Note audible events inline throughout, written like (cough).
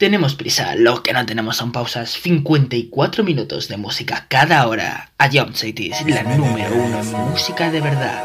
Tenemos prisa, lo que no tenemos son pausas. 54 minutos de música cada hora. A Jump City es la número uno en música de verdad.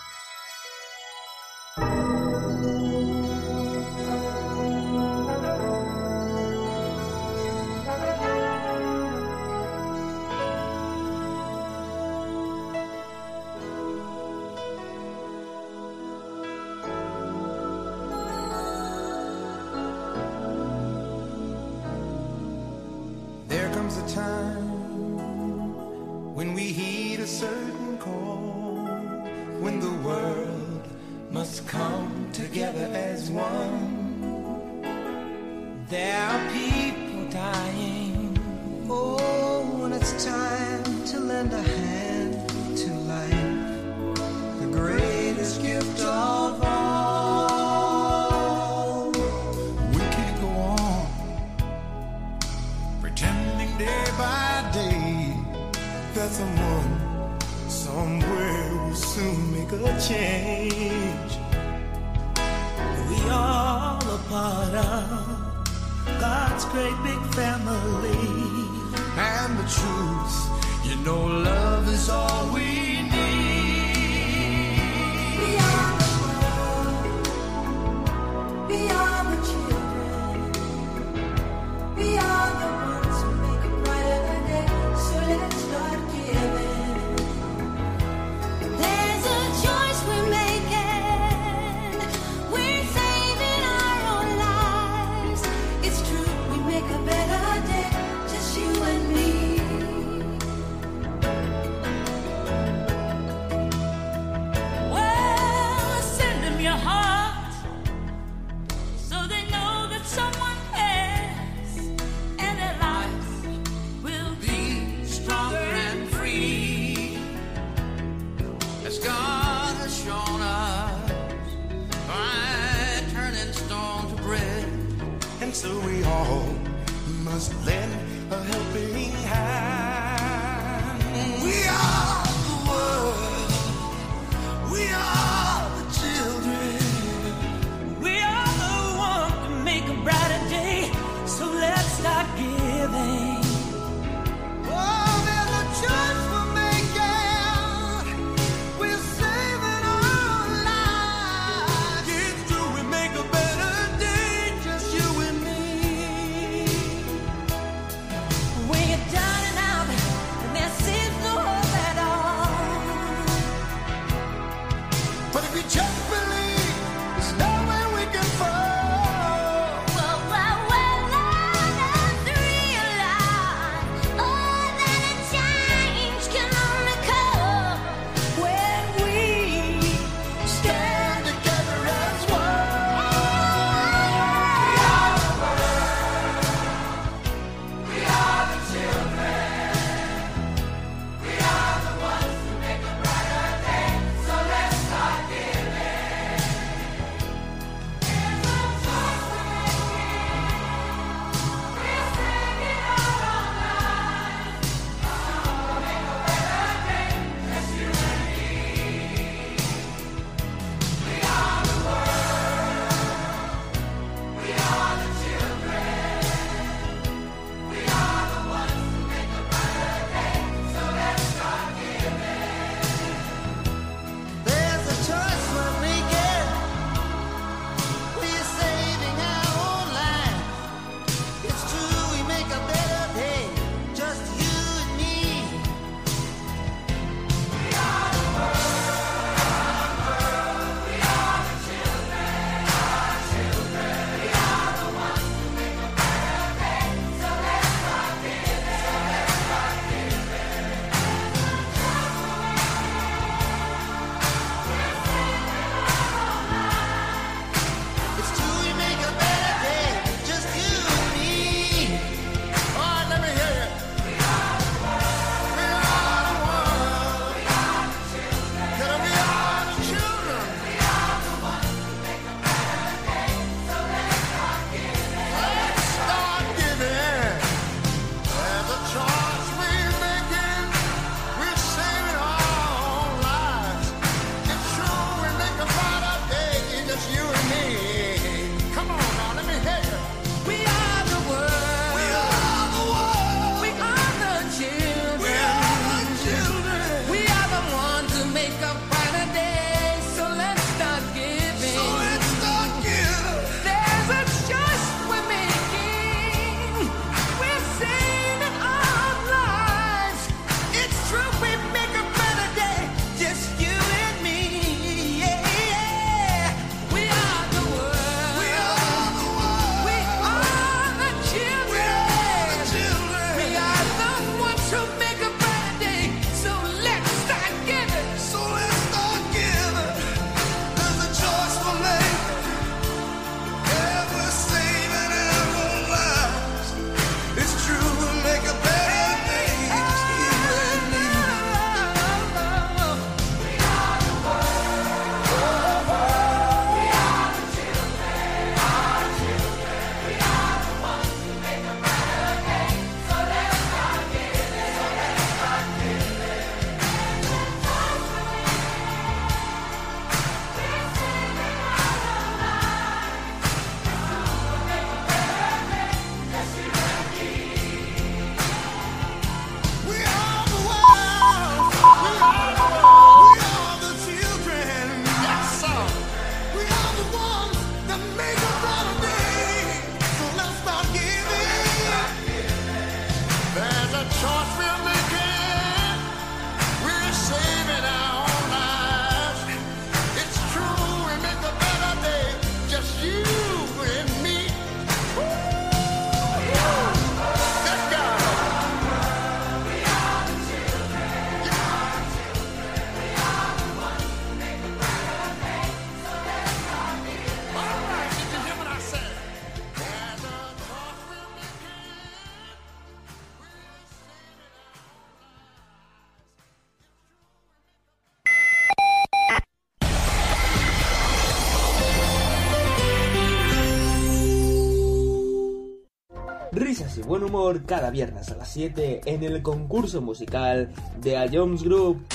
Humor cada viernes a las 7 en el concurso musical de A Jones Group.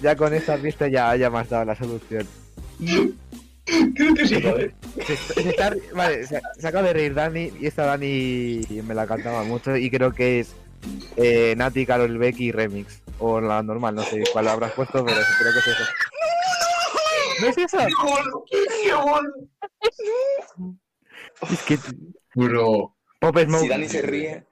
Ya con esta pista ya, ya me has dado la solución. Creo que sí, joder. Se, está- se está- vale, se, se acaba de reír Dani y esta Dani me la cantaba mucho y creo que es eh, Nati, Carol Becky Remix. O la normal, no sé cuál habrás puesto, pero creo que es eso. ¿No es eso? Es que Bro. Pop Smoke. Si Dani se ríe,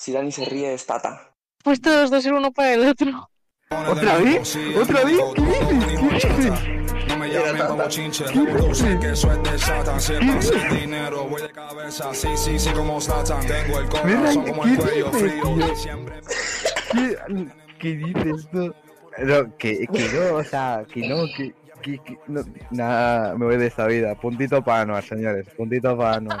si Dani se ríe es Tata. Pues todos dos ser uno para el otro. ¿Otra vez? ¿Otra vez? ¿Qué dices? ¿Qué dices? No me llamen como chinche, tú sé que eso es de Satan. Si es para hacer dinero, voy de cabeza, sí, sí, sí, como Satan. Tengo el corazón como el ¿qué cuello dices, frío. tío? y Siempre ¿Qué, qué dices tú? No, que, que no, o sea, que no, que, que, que no, nada, me voy de esta vida. Puntito para Anuar, señores, puntito para Anuar.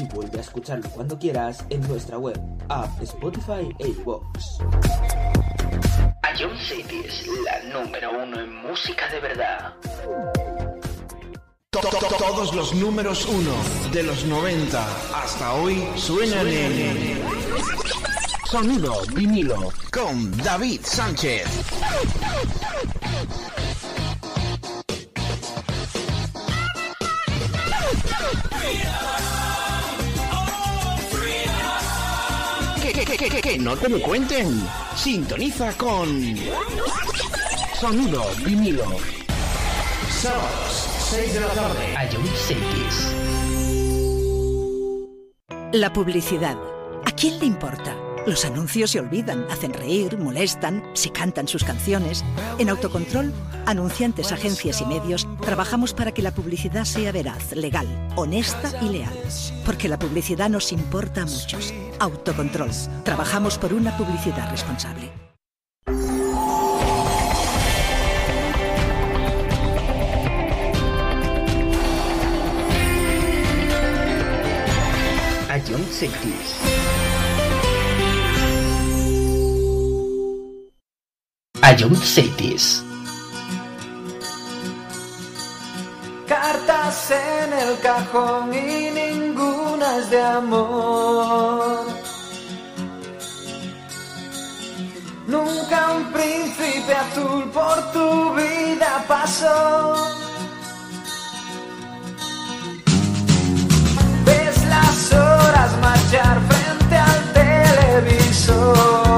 Y vuelve a escucharlo cuando quieras en nuestra web, app, Spotify e iVoox. A John City es la número uno en música de verdad. To- to- to- Todos los números uno de los 90 hasta hoy suenan en Sonido vinilo con David Sánchez. Que, que, que, no te lo cuenten. Sintoniza con Sonido vinilo. Sábados, 6 de la tarde. A Cities. La publicidad. ¿A quién le importa? Los anuncios se olvidan, hacen reír, molestan, se cantan sus canciones. En Autocontrol, anunciantes, agencias y medios, trabajamos para que la publicidad sea veraz, legal, honesta y leal. Porque la publicidad nos importa a muchos. Autocontrol. Trabajamos por una publicidad responsable. Cartas en el cajón y ninguna es de amor. Nunca un príncipe azul por tu vida pasó. Ves las horas marchar frente al televisor.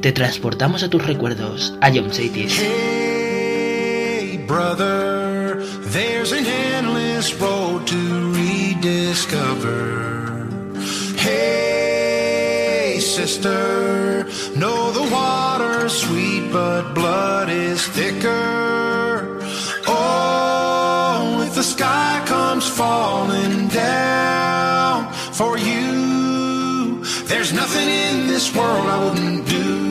te transportamos a tus recuerdos, a John Cities. Hey, brother, there's an endless road to rediscover. Hey, sister, know the water's sweet, but blood is thicker. this world I wouldn't do.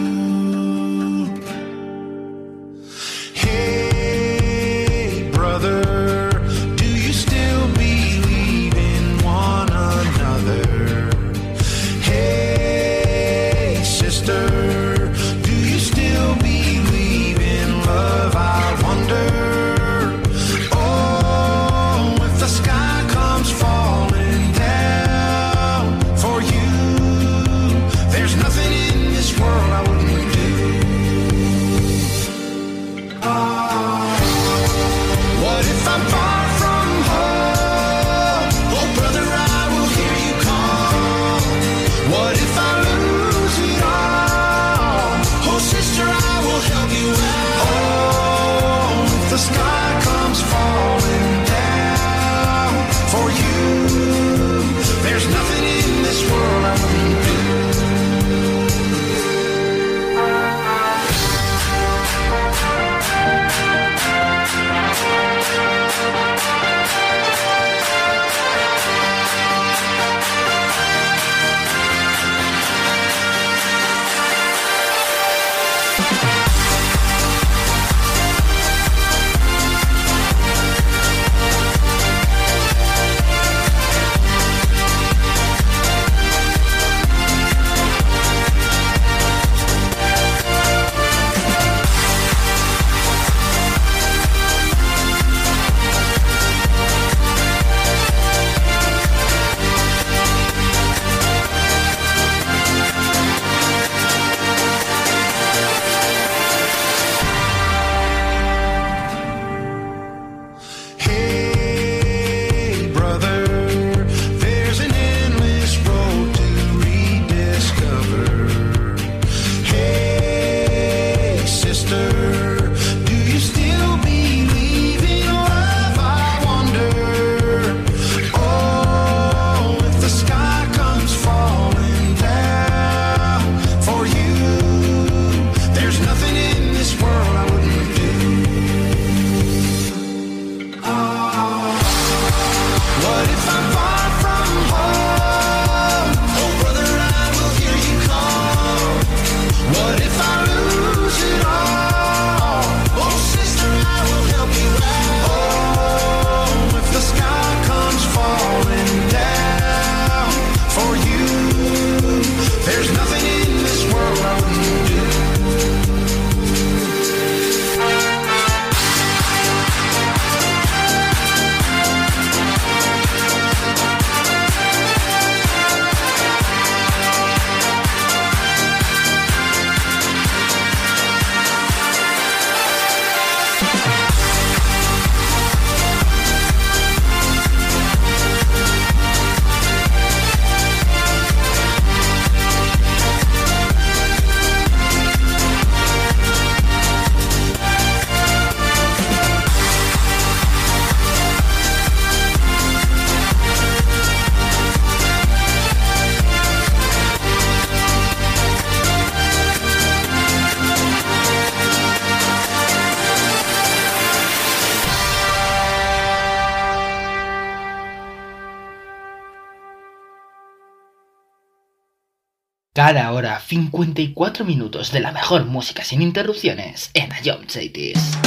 54 minutos de la mejor música sin interrupciones en Ion Cities.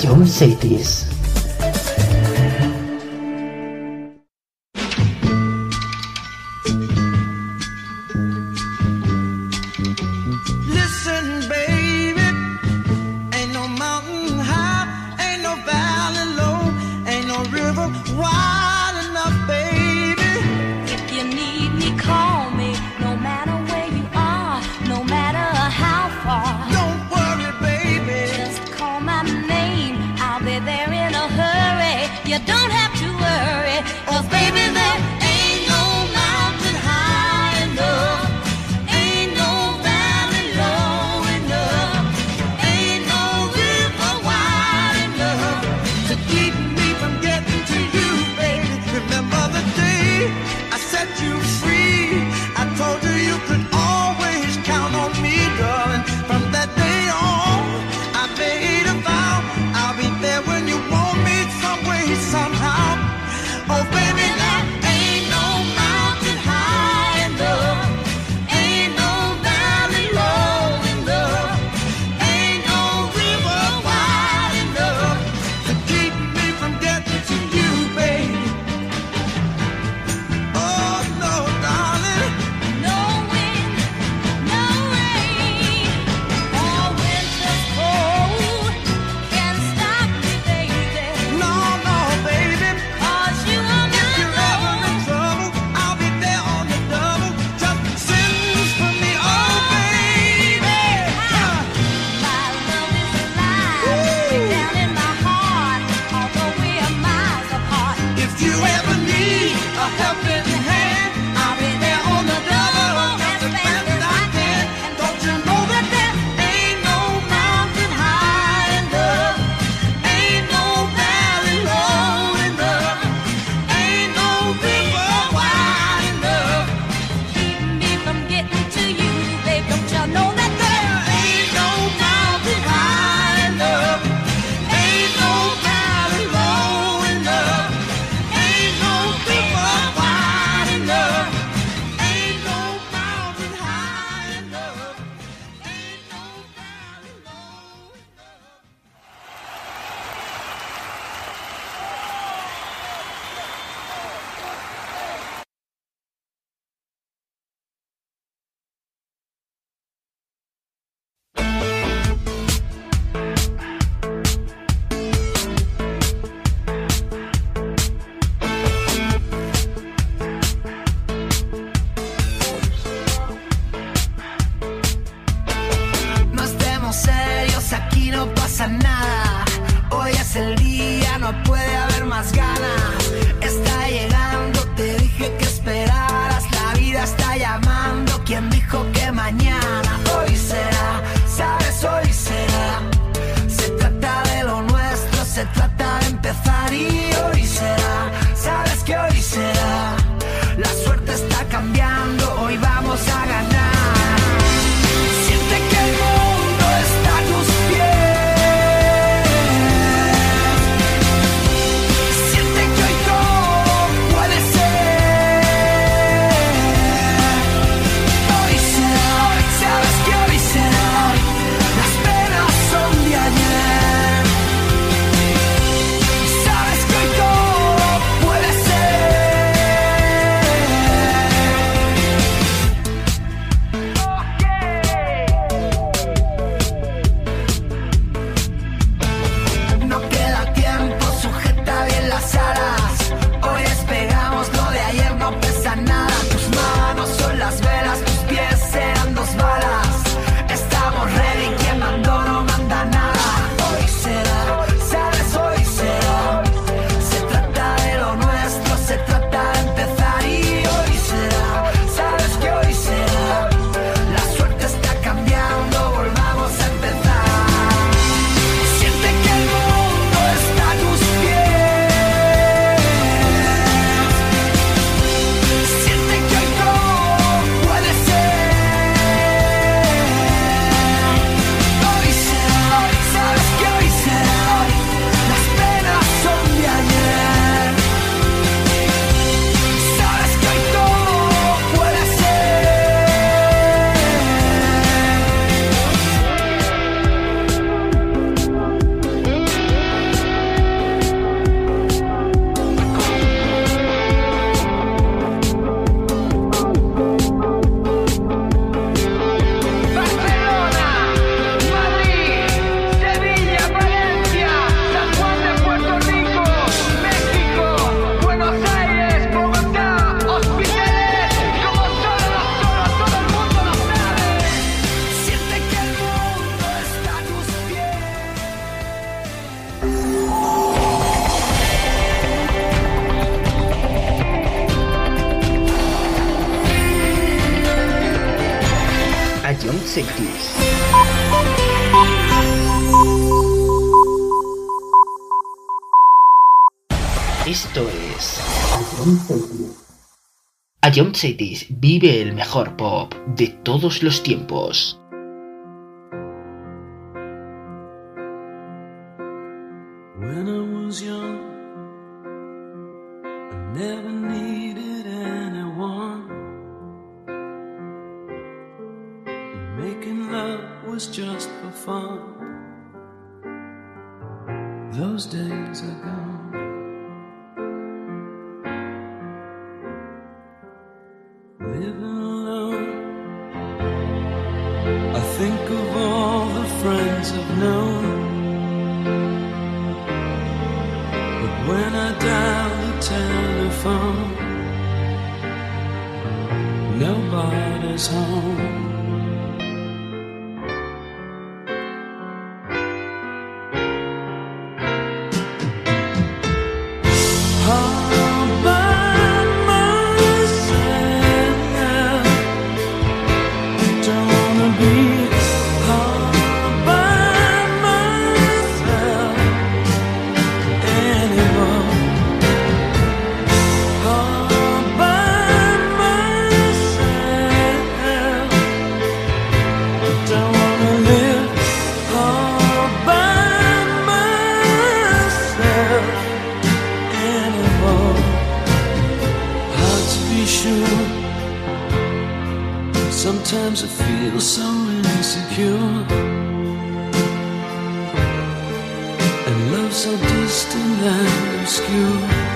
verdade, eu não sei disso. never need a helping Ion Cities vive el mejor pop de todos los tiempos. so distant and obscure.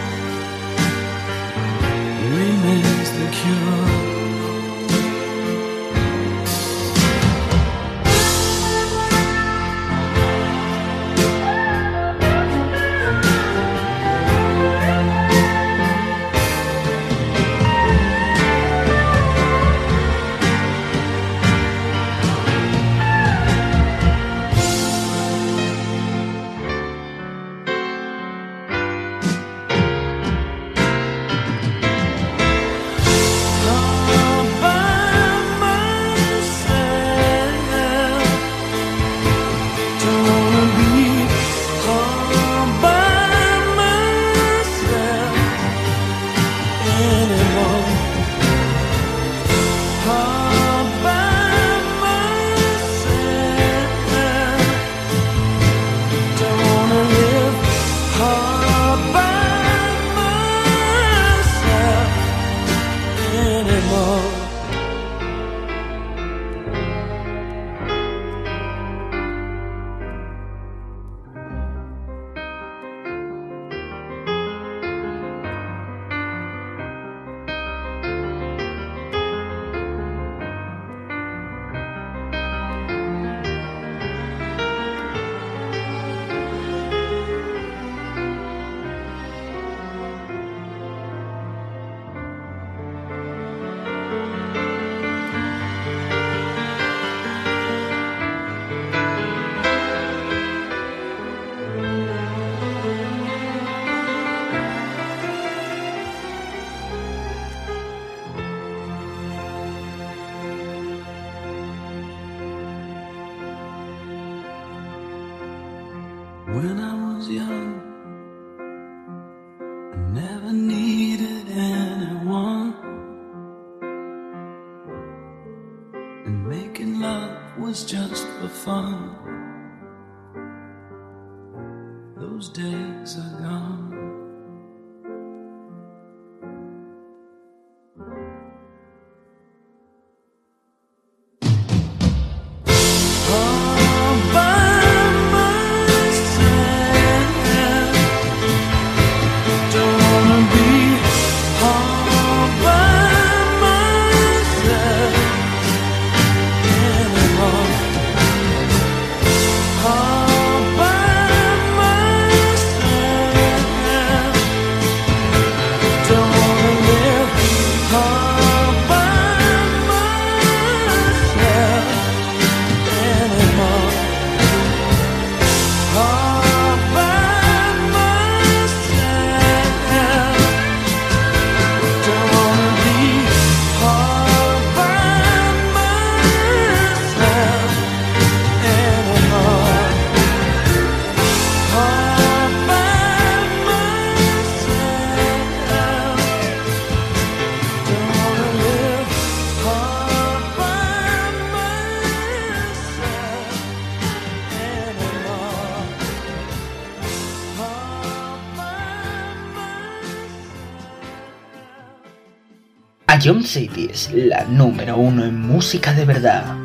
Jump City es la número uno en música de verdad.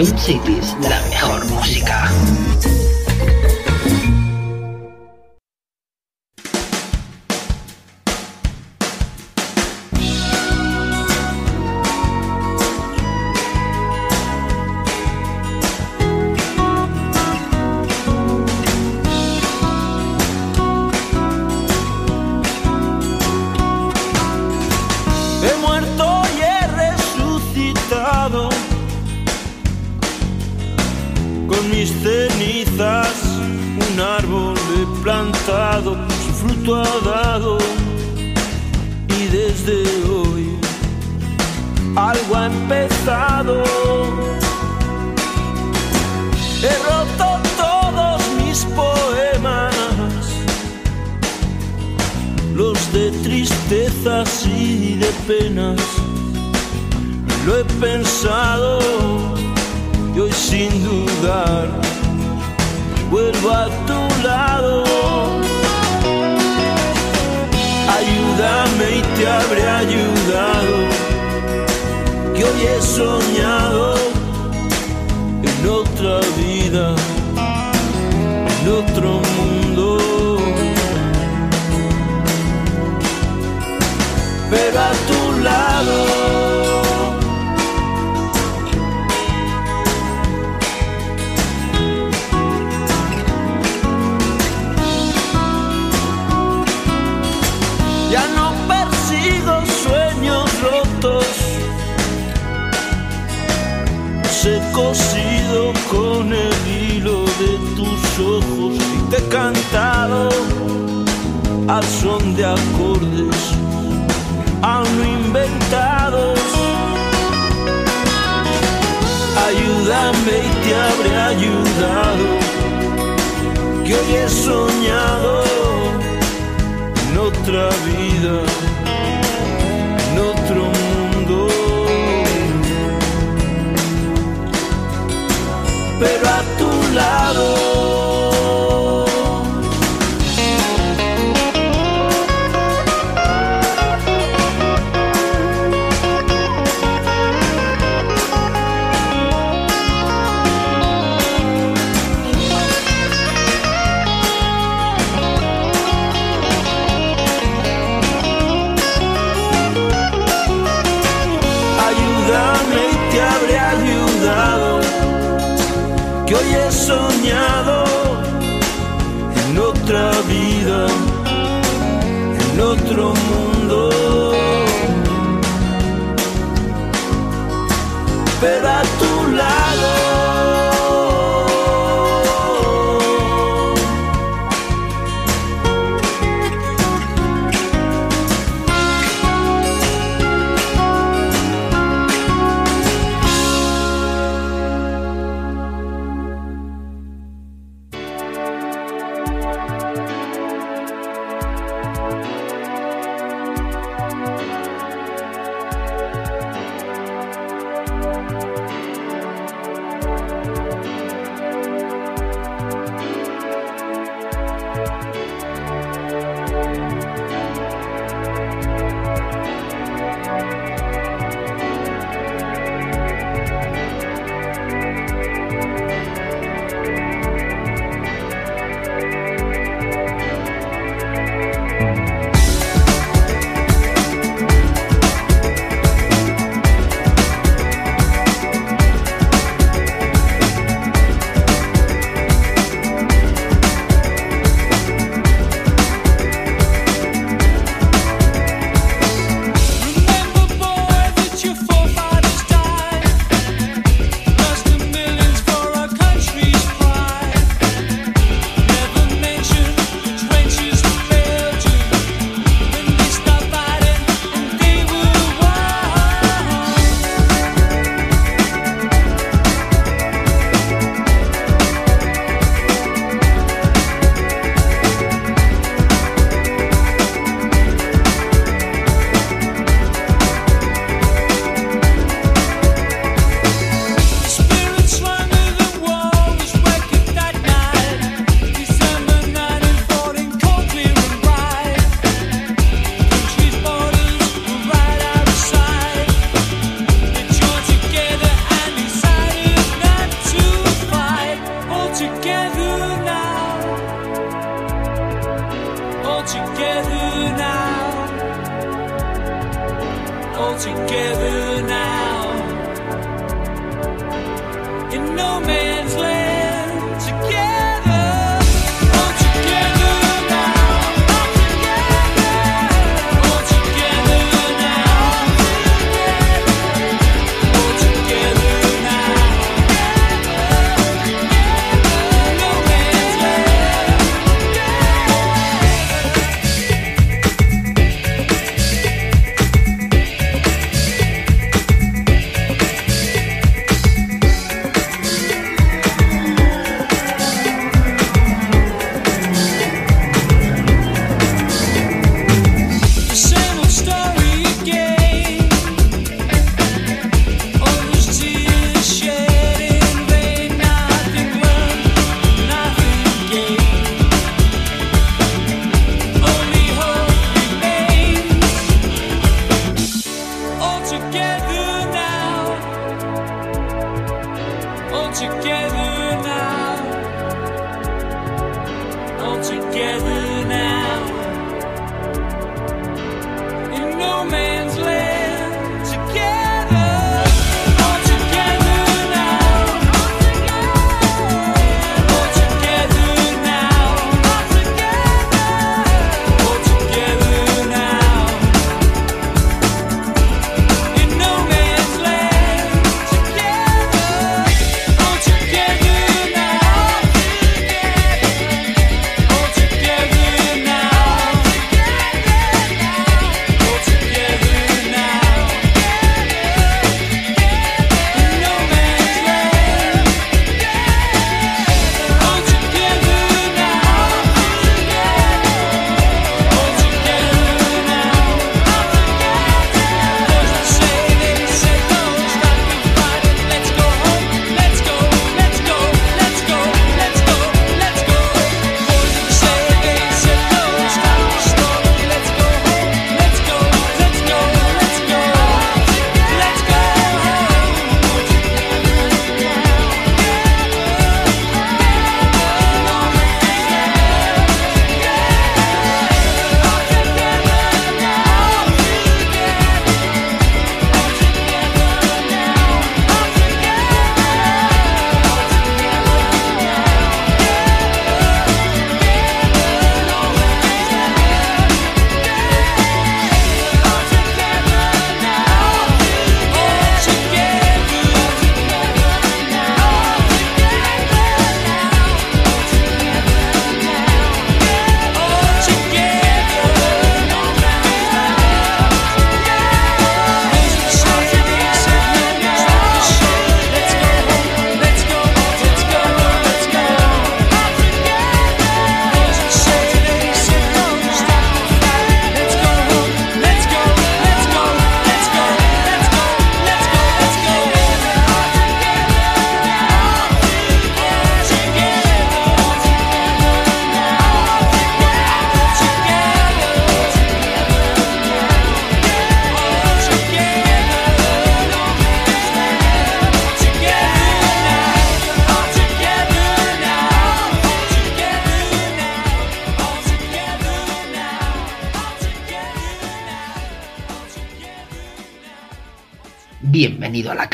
Ion Cities, la mejor música.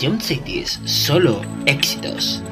Jump Cities, solo éxitos.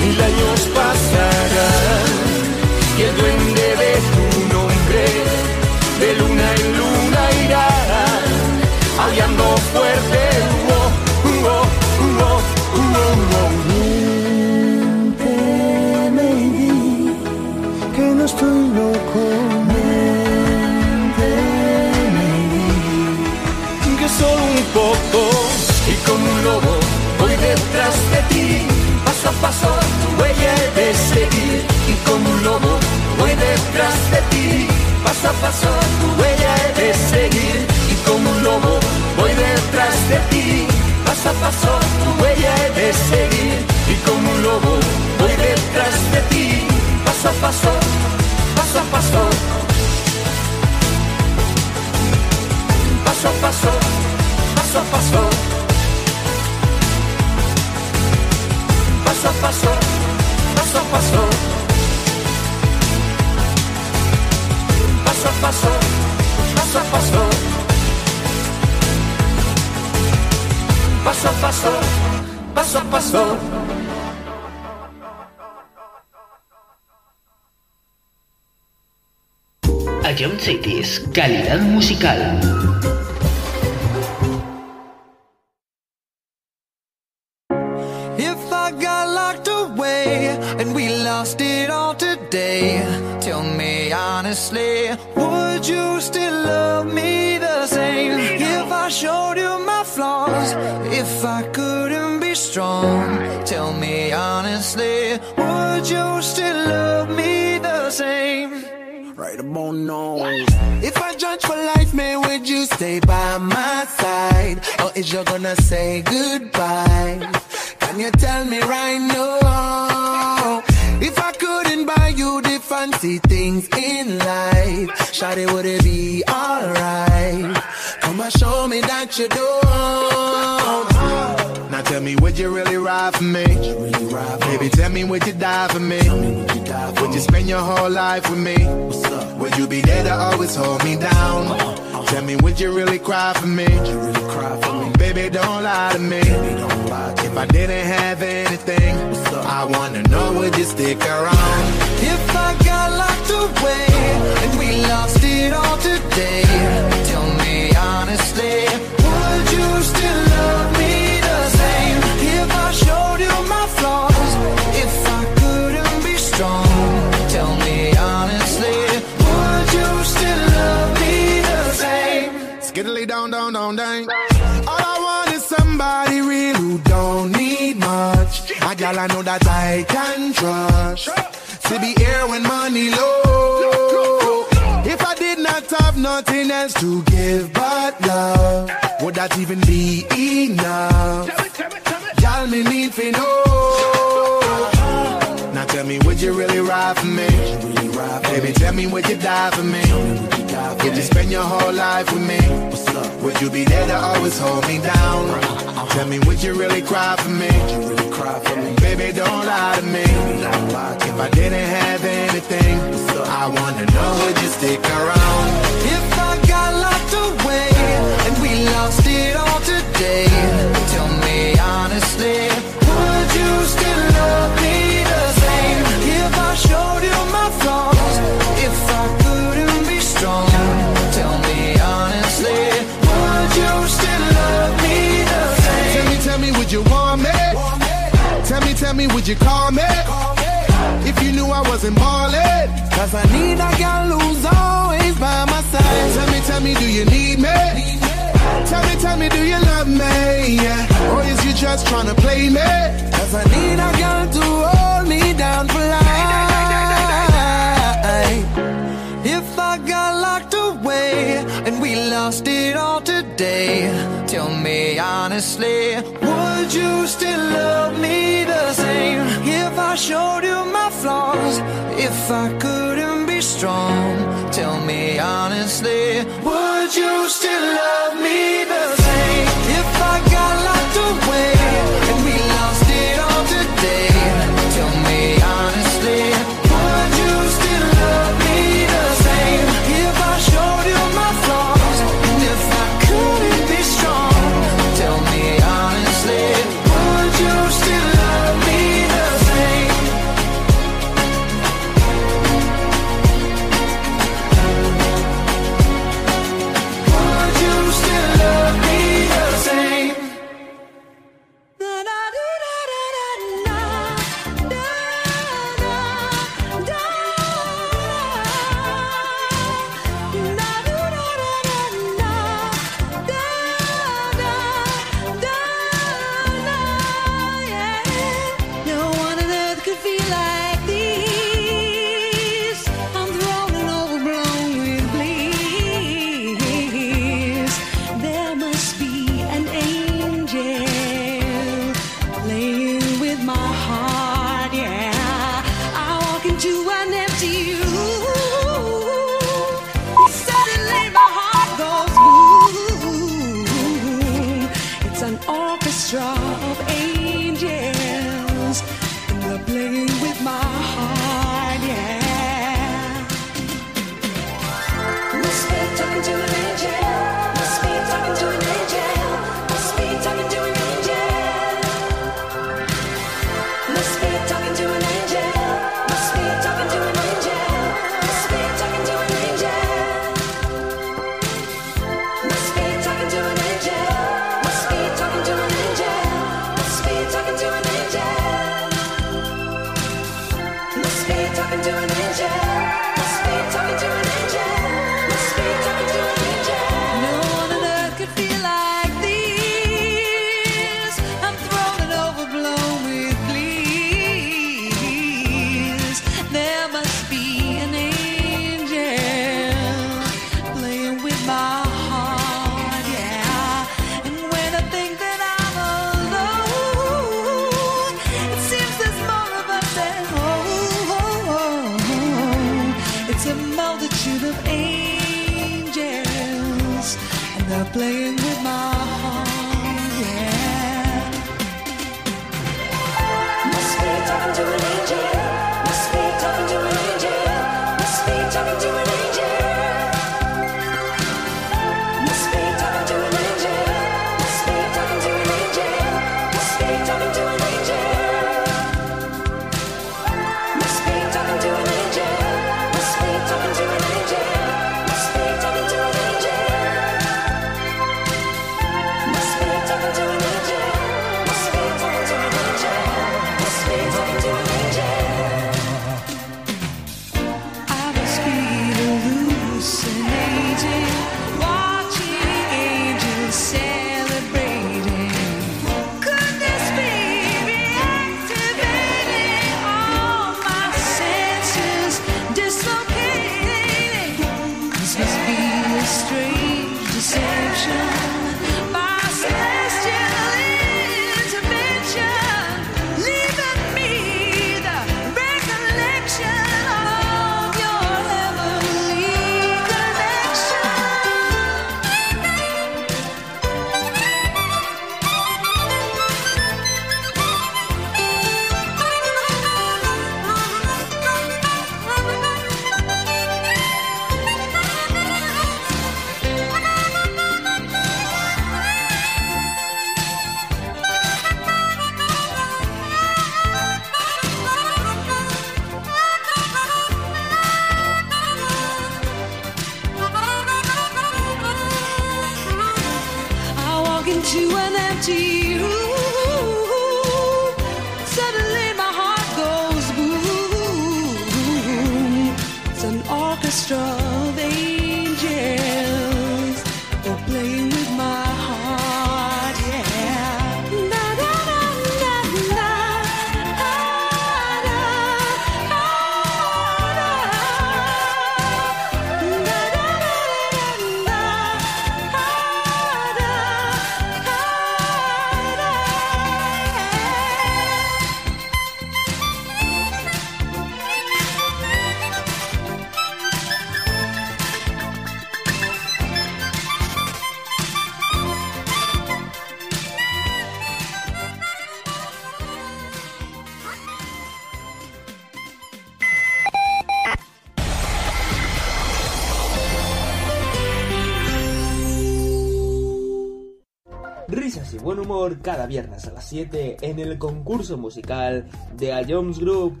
Cada viernes a las 7 en el concurso musical de A Jones Group.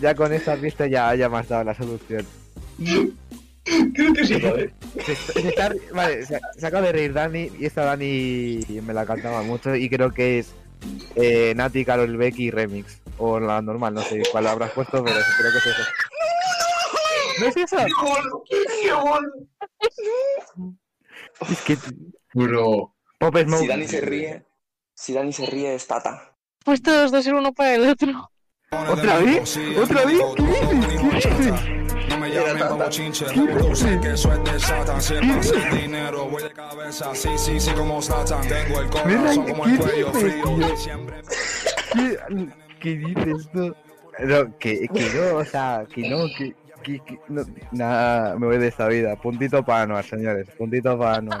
Ya con esa pista ya, ya me has dado la solución. Creo que sí, ¿vale? Se, se está- vale, se, se acaba de reír Dani y esta Dani me la cantaba mucho y creo que es eh, Nati, Carol Becky Remix. O la normal, no sé cuál habrás puesto, pero creo que es eso. ¿No es eso? Es que... Bro. Pop Smoke. Si Dani se ríe, si Dani se ríe es Tata. Pues todos dos ser uno para el otro. ¿Otra vez? ¿Otra vez? ¿Qué dices? ¿Qué dices? No me llamen como chinche, sé que eso es de Satan. Si pasa el dinero, voy de cabeza. Sí, sí, sí, como Satan. Tengo el corazón como el cuello frío. Siempre ¿Qué, ¿Qué dices tú? No, que, que no, o sea, que no, que, que, que- no, nada, me voy de esta vida. Puntito para Anuar, señores, puntito para Anuar.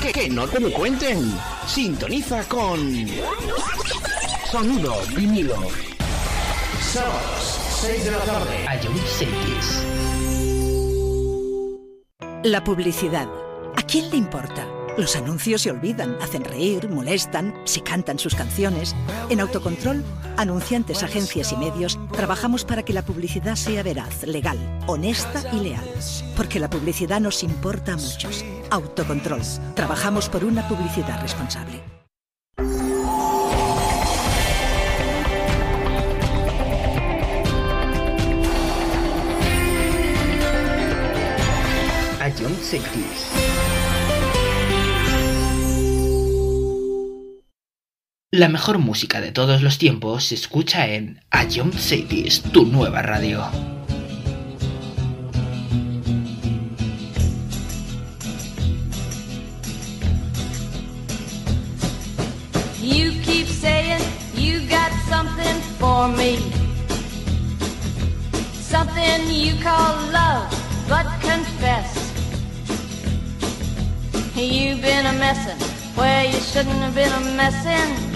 que, que no te lo cuenten. Sintoniza con Sonido Vinilo. Sábados, 6 de la tarde. Ayunix La publicidad. ¿A quién le importa? Los anuncios se olvidan, hacen reír, molestan, se cantan sus canciones. En Autocontrol, anunciantes, agencias y medios, trabajamos para que la publicidad sea veraz, legal, honesta y leal. Porque la publicidad nos importa a muchos. Autocontrol. Trabajamos por una publicidad responsable. John Cities. La mejor música de todos los tiempos se escucha en A Young Cities, tu nueva radio. You keep saying you got something for me. Something you call love, but confess. You've been a messin' where you shouldn't have been a messin'.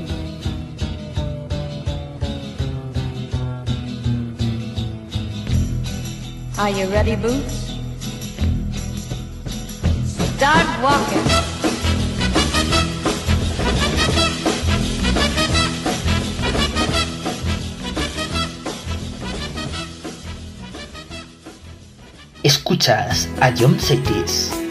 Are you ready, Boots? Start walking. Escuchas a John Cities.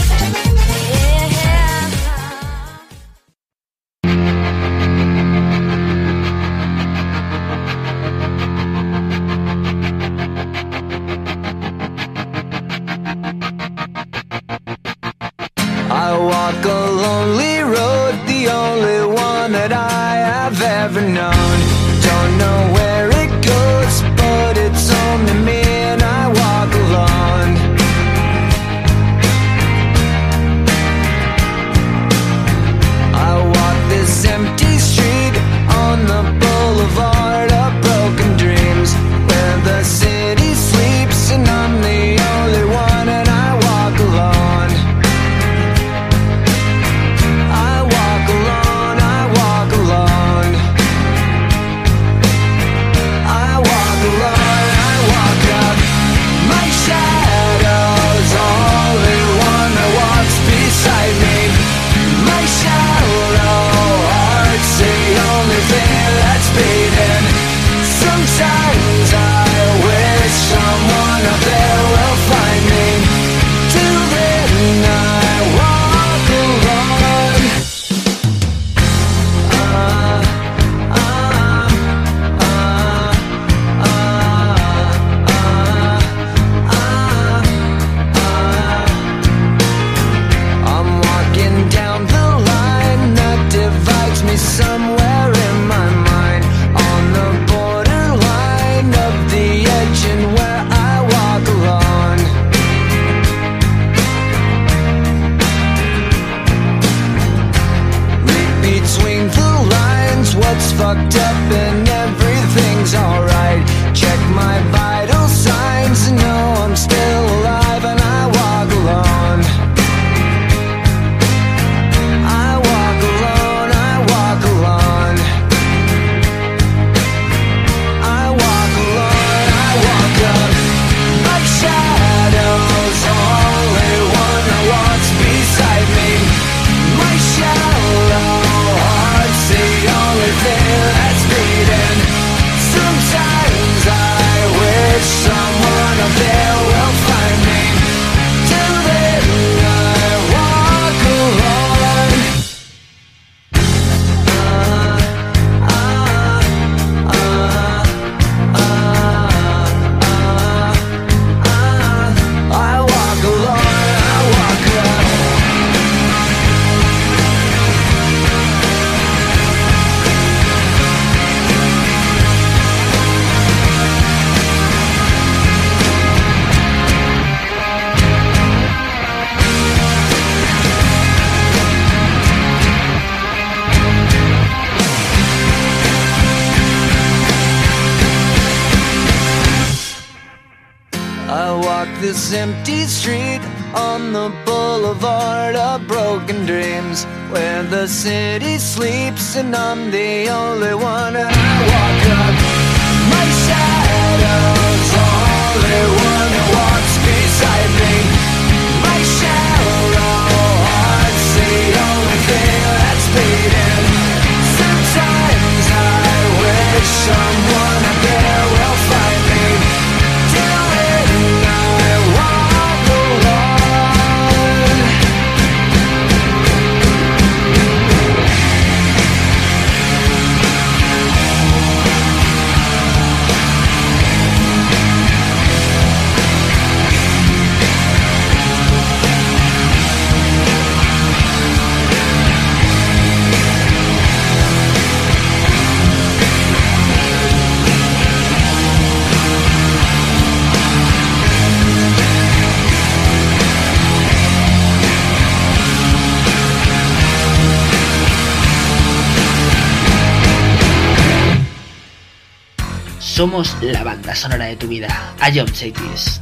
Somos la banda sonora de tu vida. Ion Cities.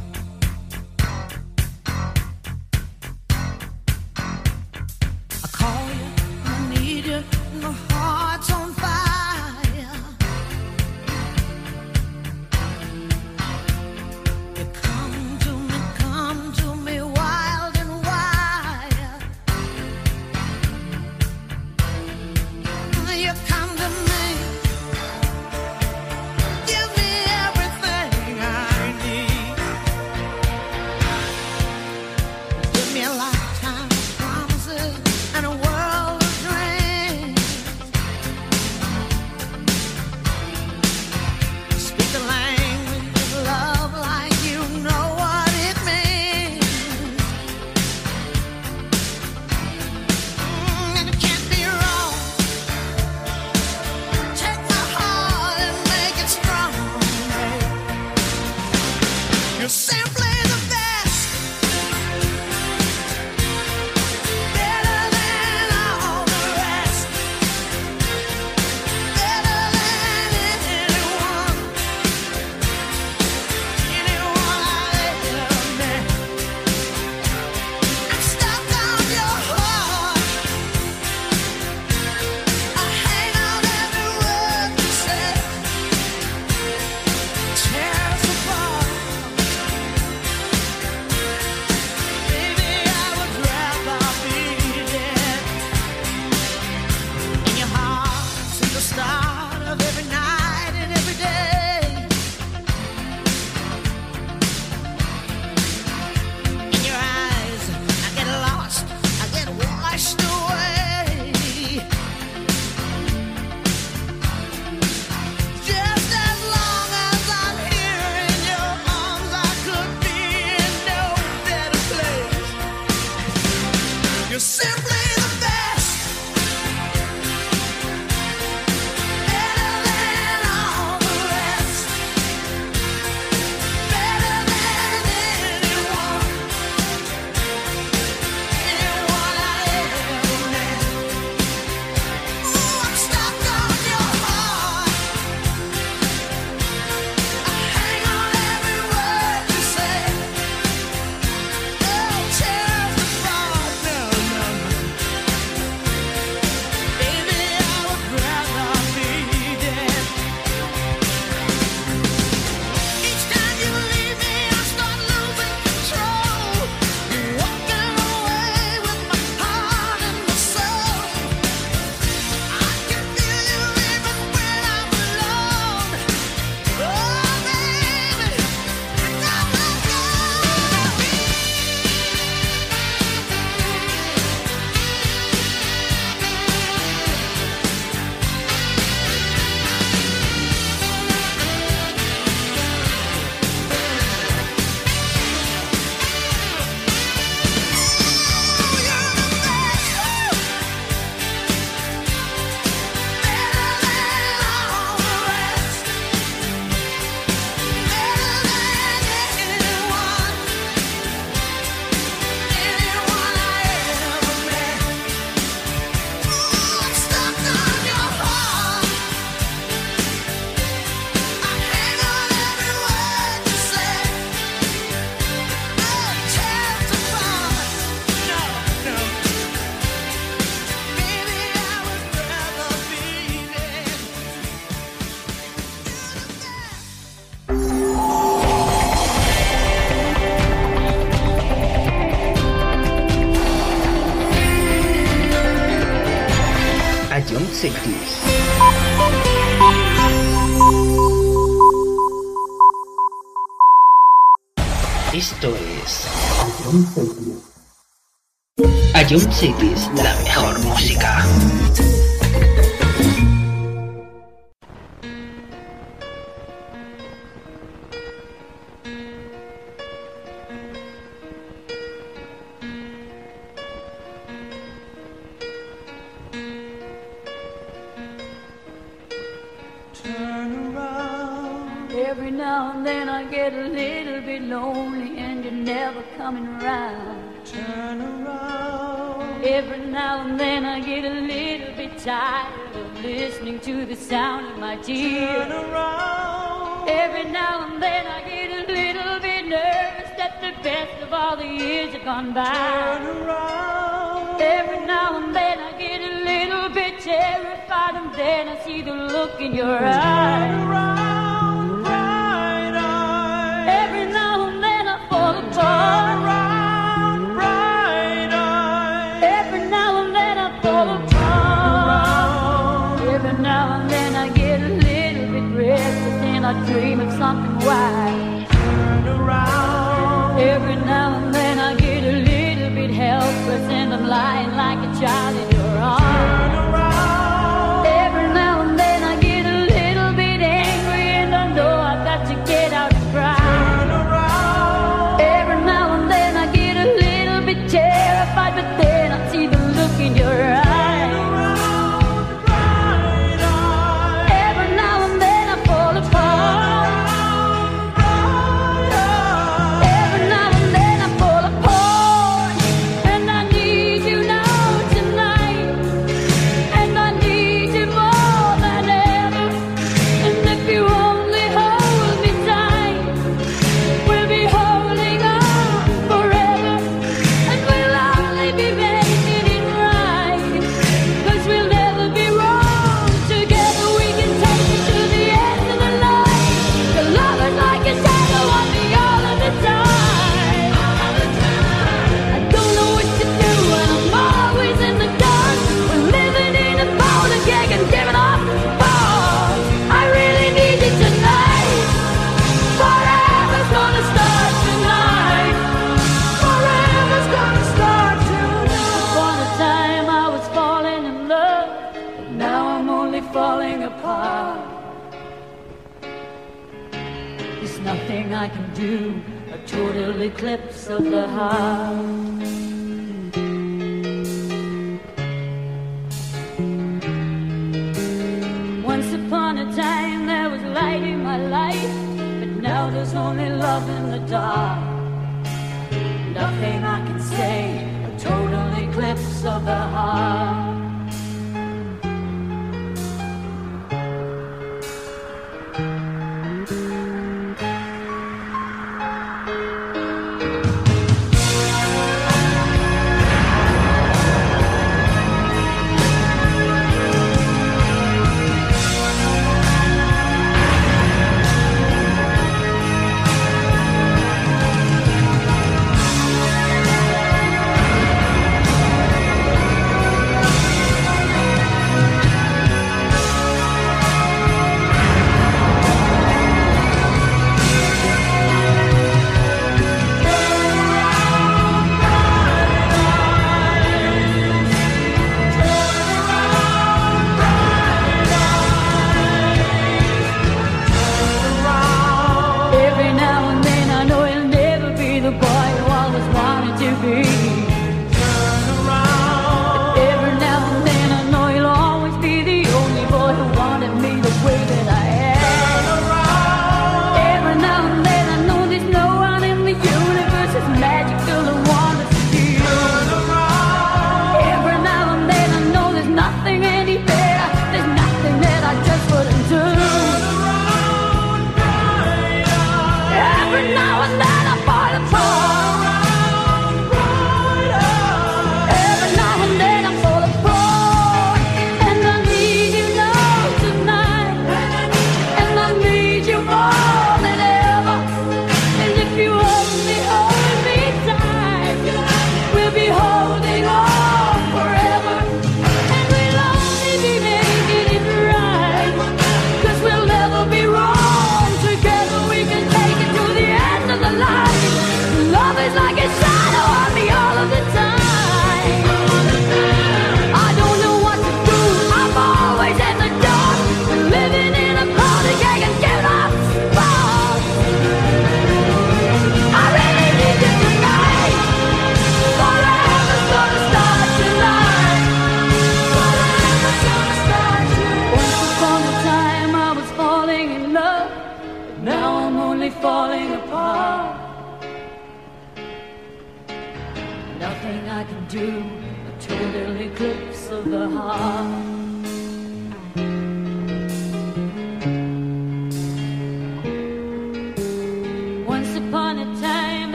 Ion Cities, la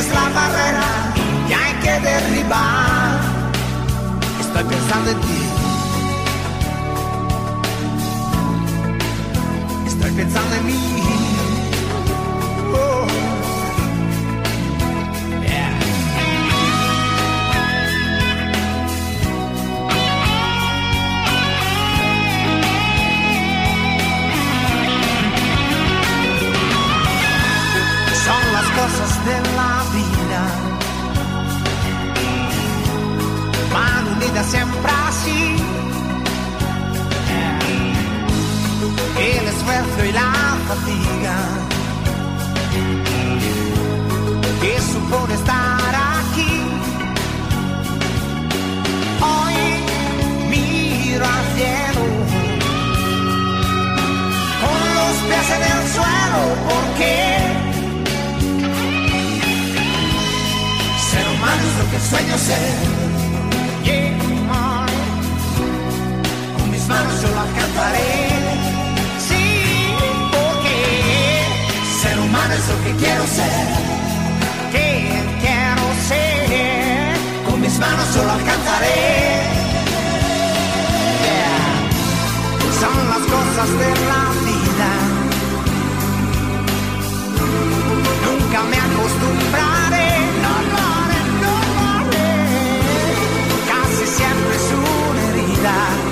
es la barrera que hay que derribar. Estoy pensando en ti. Estoy pensando en mí. Oh. Cosas de la Unidas siempre así. El esfuerzo y la fatiga. Que supone estar aquí. Hoy miro al cielo. Con los pies en el suelo. Porque ser humano es lo que sueño ser. Sí, porque ser humano es lo que quiero ser. Que quiero ser. Con mis manos solo alcanzaré. Son las cosas de la vida. Nunca me acostumbraré. No lo no. Casi siempre es una herida.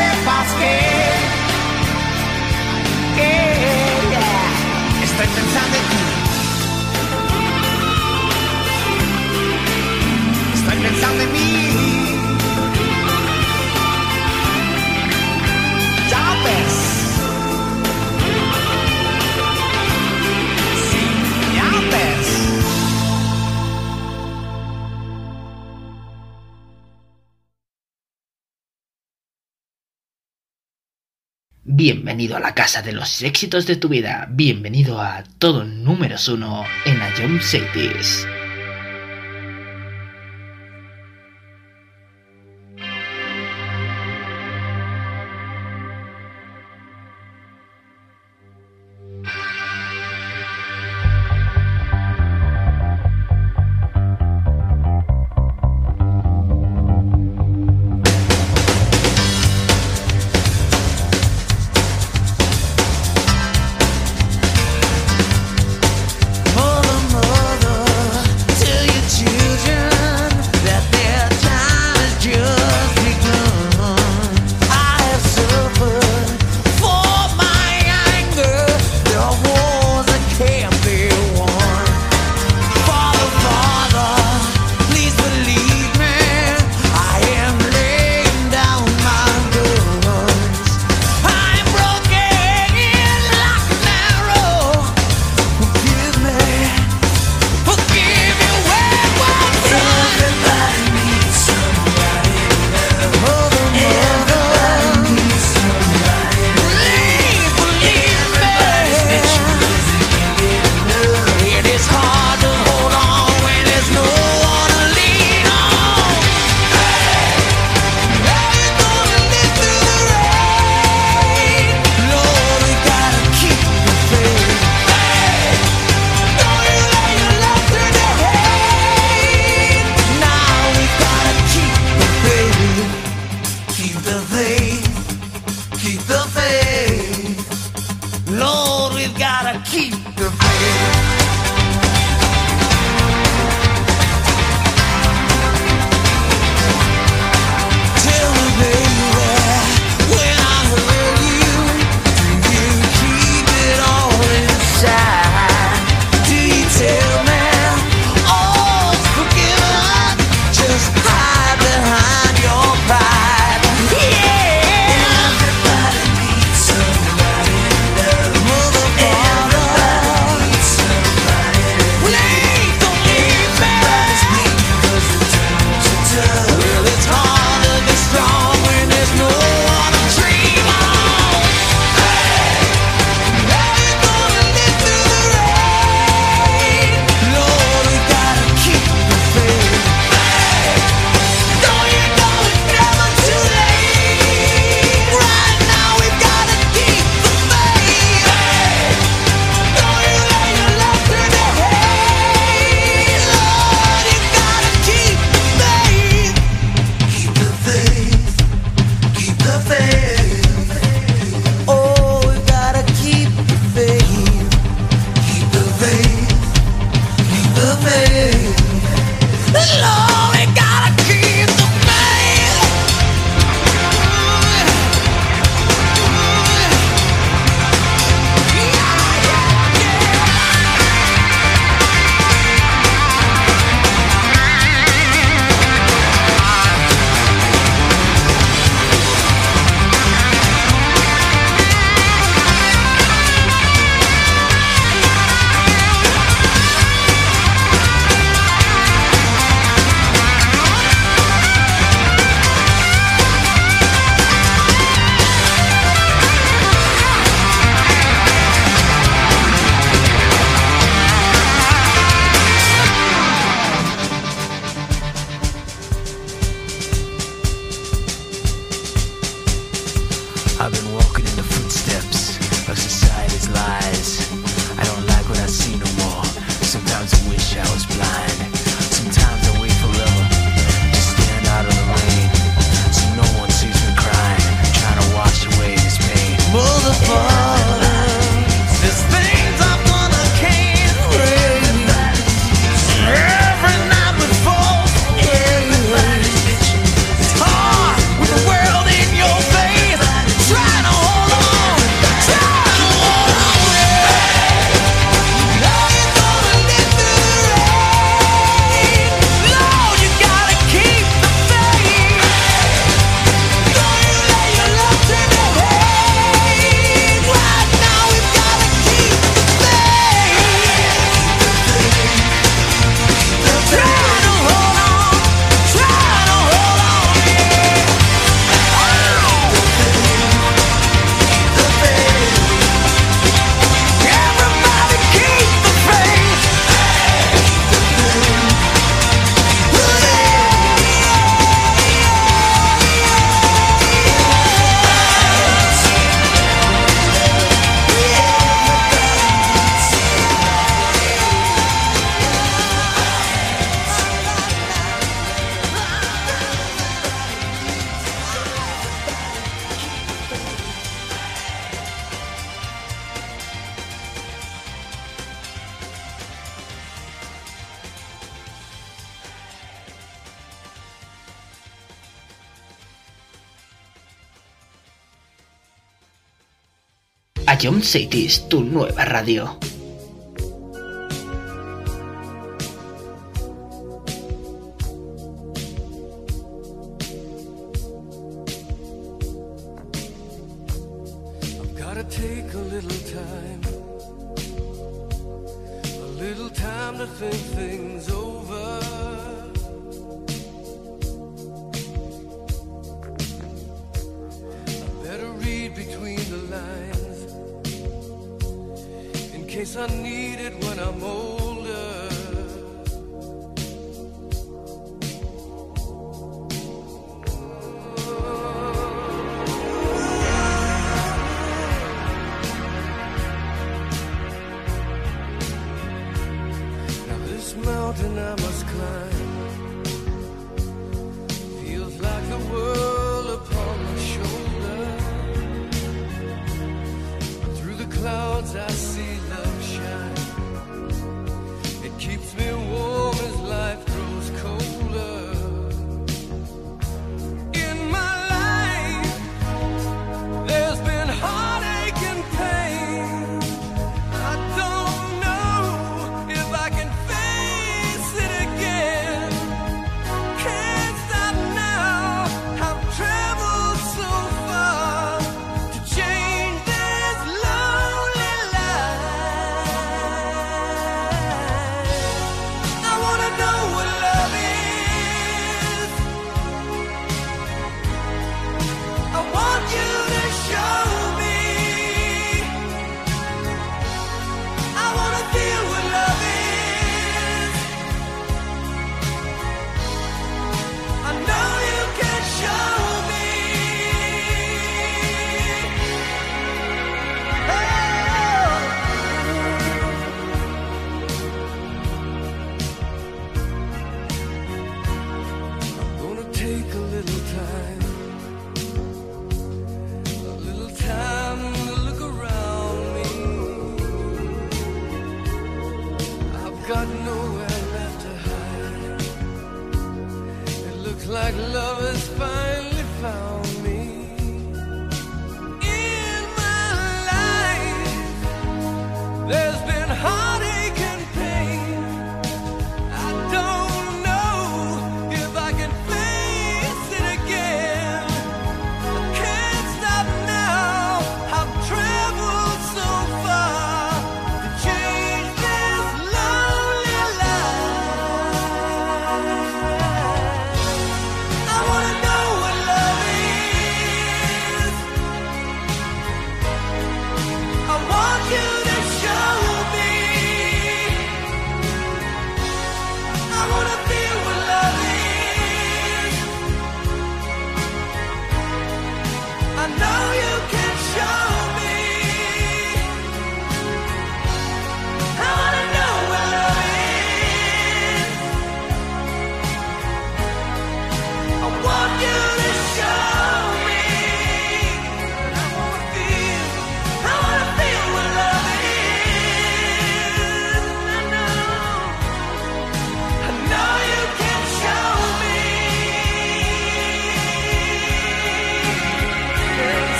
sepas que, estoy pensando en ti. Estoy pensando en mí. Bienvenido a la casa de los éxitos de tu vida. Bienvenido a todo números uno en la Jump Cities. John Cities, tu nueva radio.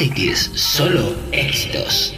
Cities, solo éxitos.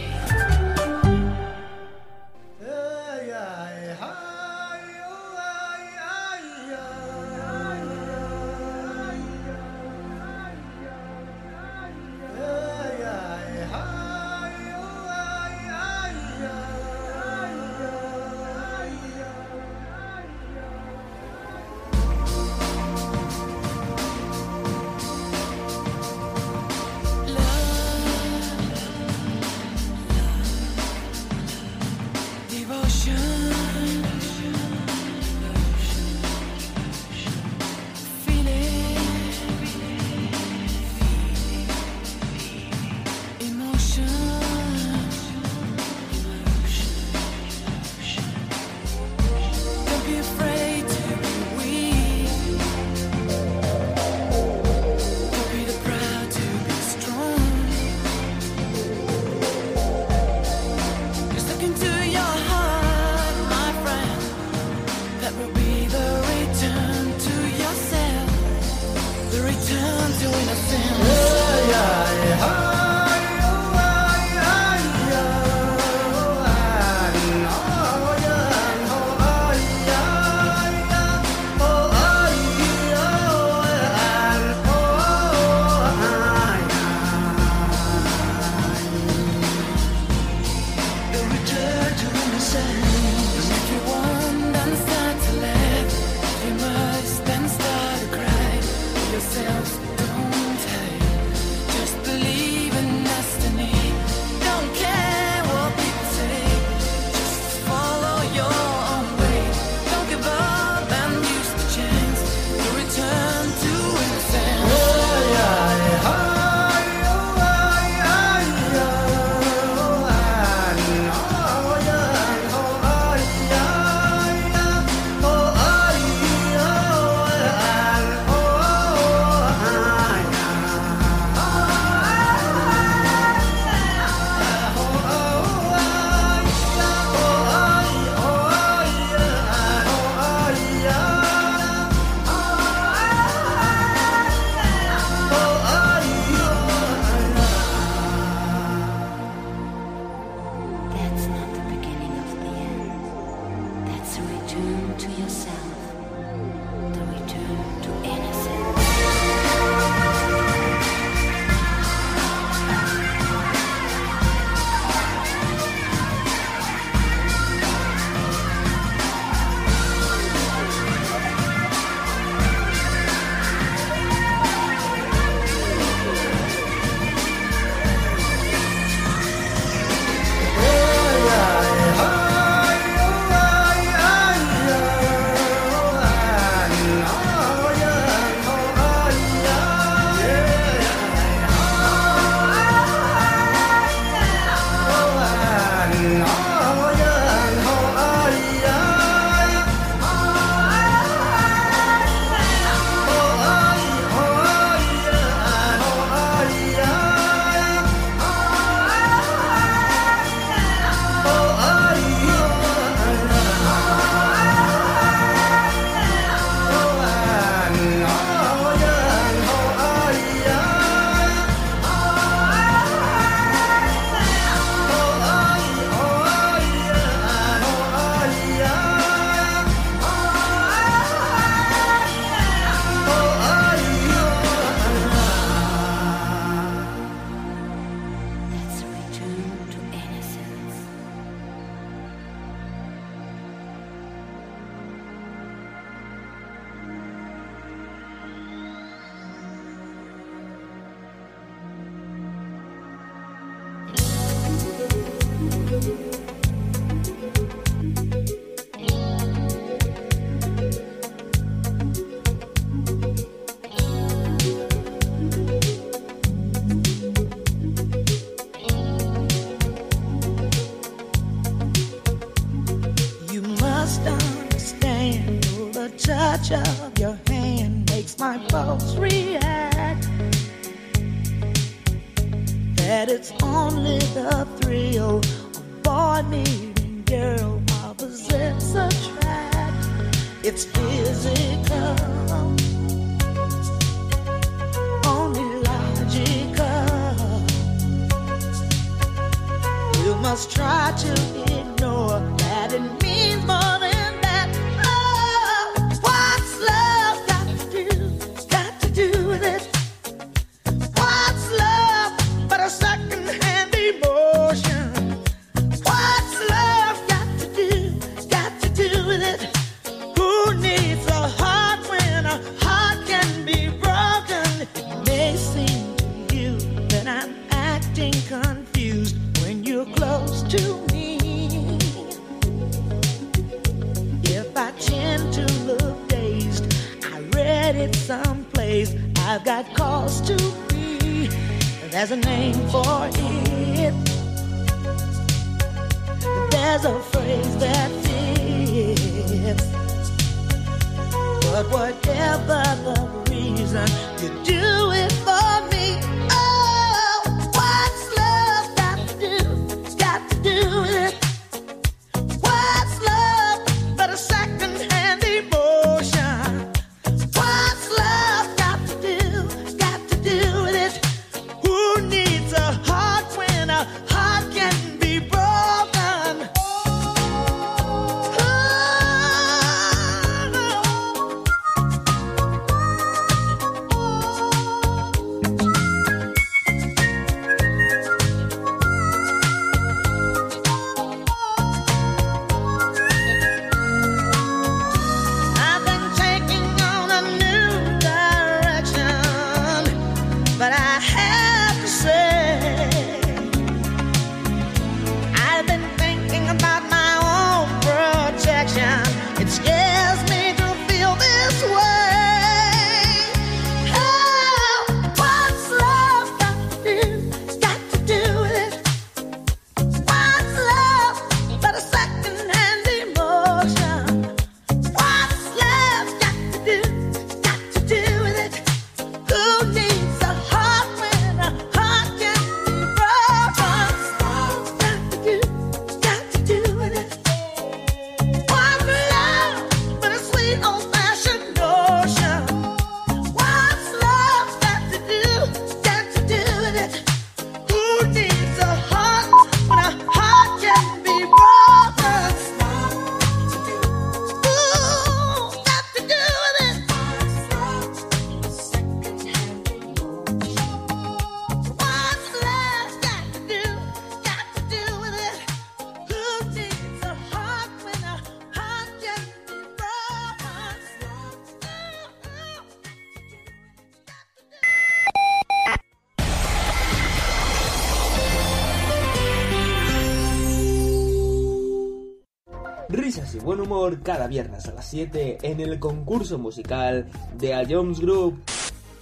Cada viernes a las 7 en el concurso musical de A Jones Group.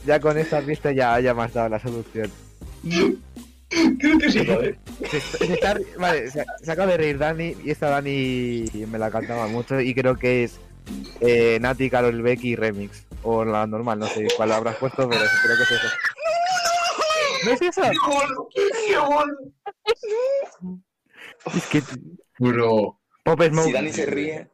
Ya con esta pista ya, ya me has dado la solución. (laughs) Creo que sí, ¿vale? Se, se está- vale, se, se acaba de reír Dani y esta Dani me la cantaba mucho y creo que es eh, Nati, Carol Becky Remix. O la normal, no sé cuál habrás puesto, pero creo que es eso. ¿No es eso? Es que... Bro. Pop Smoke. Si Dani se ríe,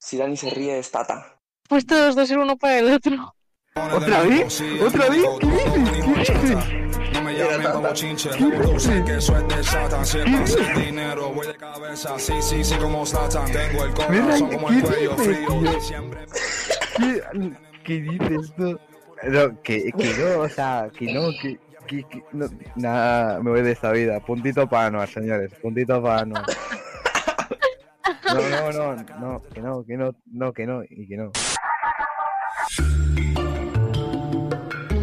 si Dani se ríe es Tata. Pues todos de ser uno para el otro. ¿Otra vez? ¿Otra vez? ¿Qué dices? ¿Qué dices? No me llamen como chinche, tú sé que eso es de Satan. Si es para hacer dinero, voy de cabeza. Sí, sí, sí, como Satan. Tengo el corazón como el cuello frío. Siempre ¿Qué, ¿Qué dices tú? No, que, que no, o sea, que no, que, que, que- no, nada, me voy de esta vida. Puntito para Anuar, señores, puntito para Anuar. No, no, (laughs) no, no, que no, que no, no, que no, y que no.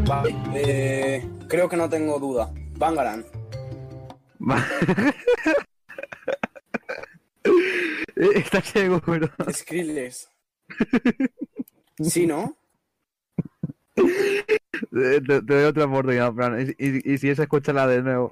Vale, eh, creo que no tengo duda. Bangaran. (laughs) ¿Estás seguro? Skrillex. Sí, ¿no? (laughs) Te, te doy otra oportunidad, Fran, y, y- y si es, escúchala de nuevo.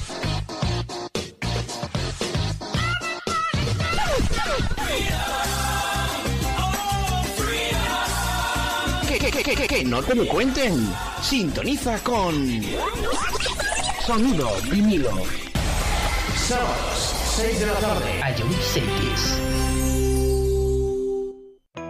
Que, que, no te lo cuenten. Sintoniza con Sonido vinilo. Sábados, 6 de la tarde. Ion Cities.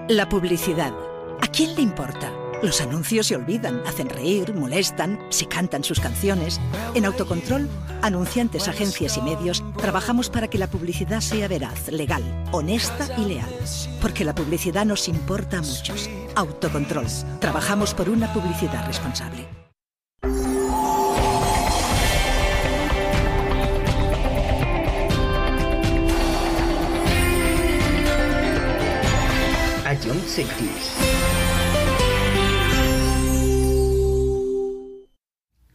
La publicidad. ¿A quién le importa? Los anuncios se olvidan, hacen reír, molestan, se cantan sus canciones. En Autocontrol, anunciantes, agencias y medios, trabajamos para que la publicidad sea veraz, legal, honesta y leal. Porque la publicidad nos importa a muchos. Autocontrol. Trabajamos por una publicidad responsable. Cities.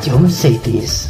verdade, eu não sei disso.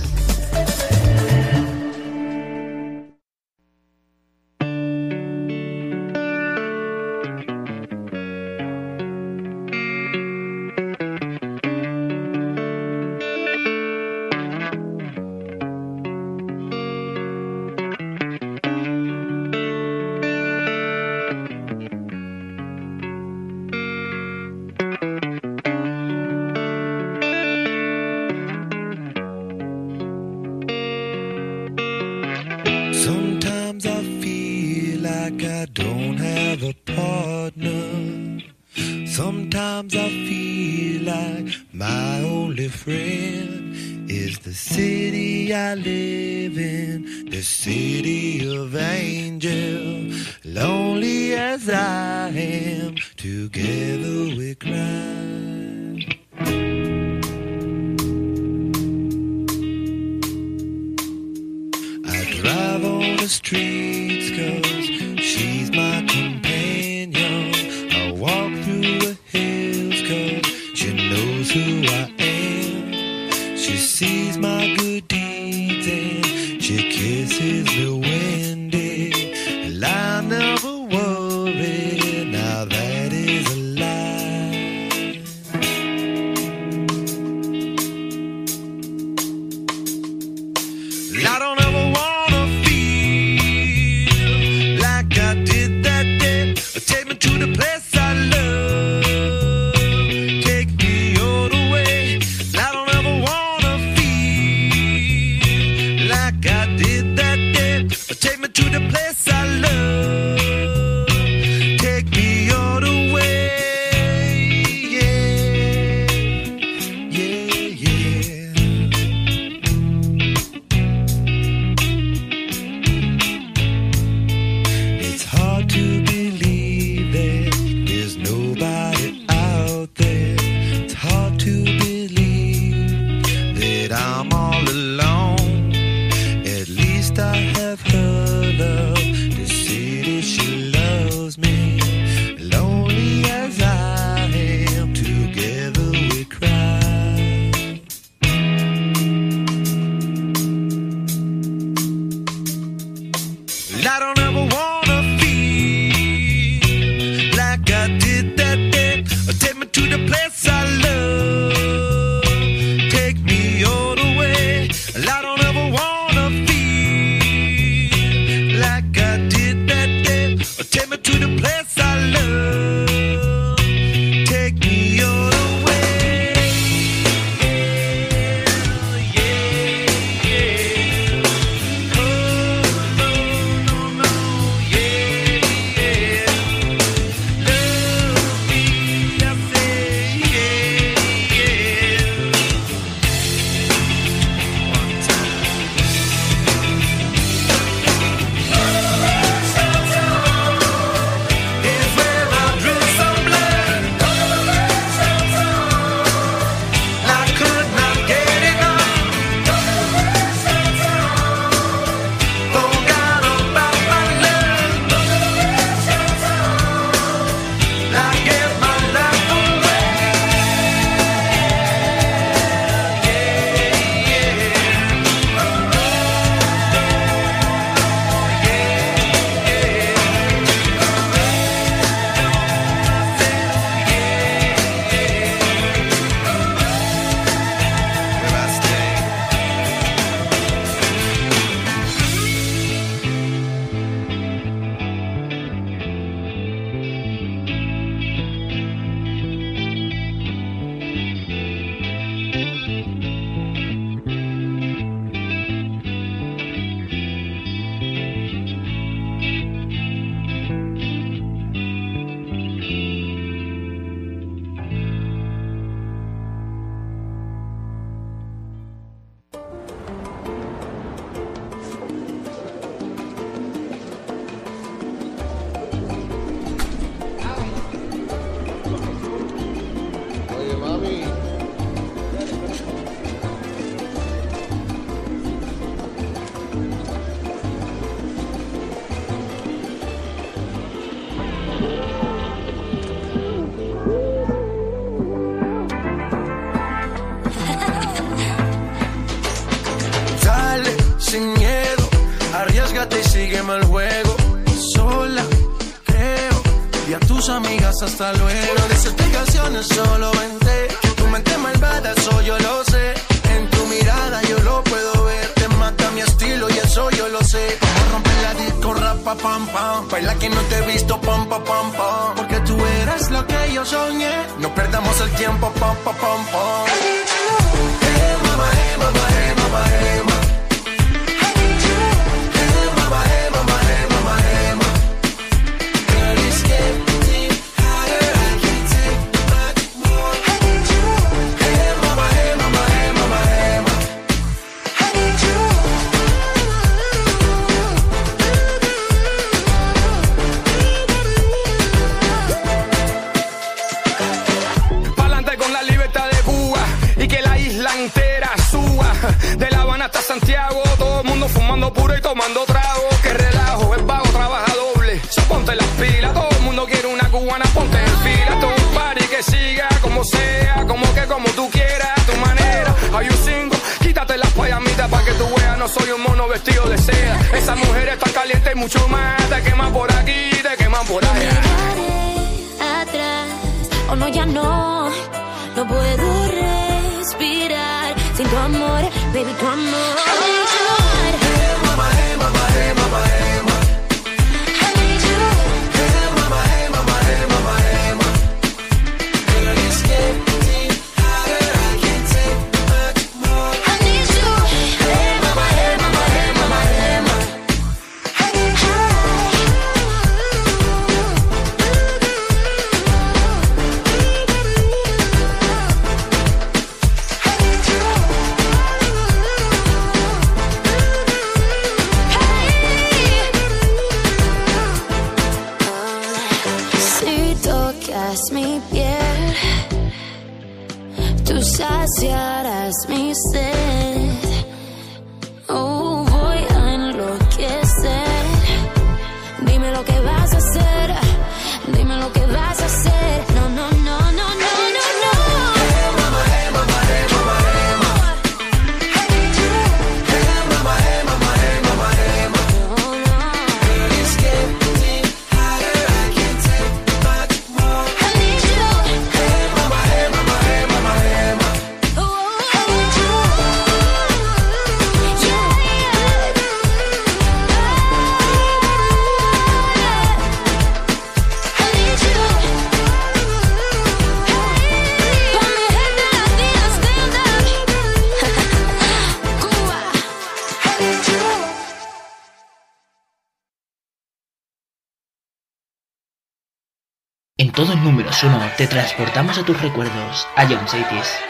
transportamos a tus recuerdos, a John Cities.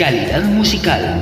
Calidad musical.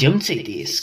A John Cities.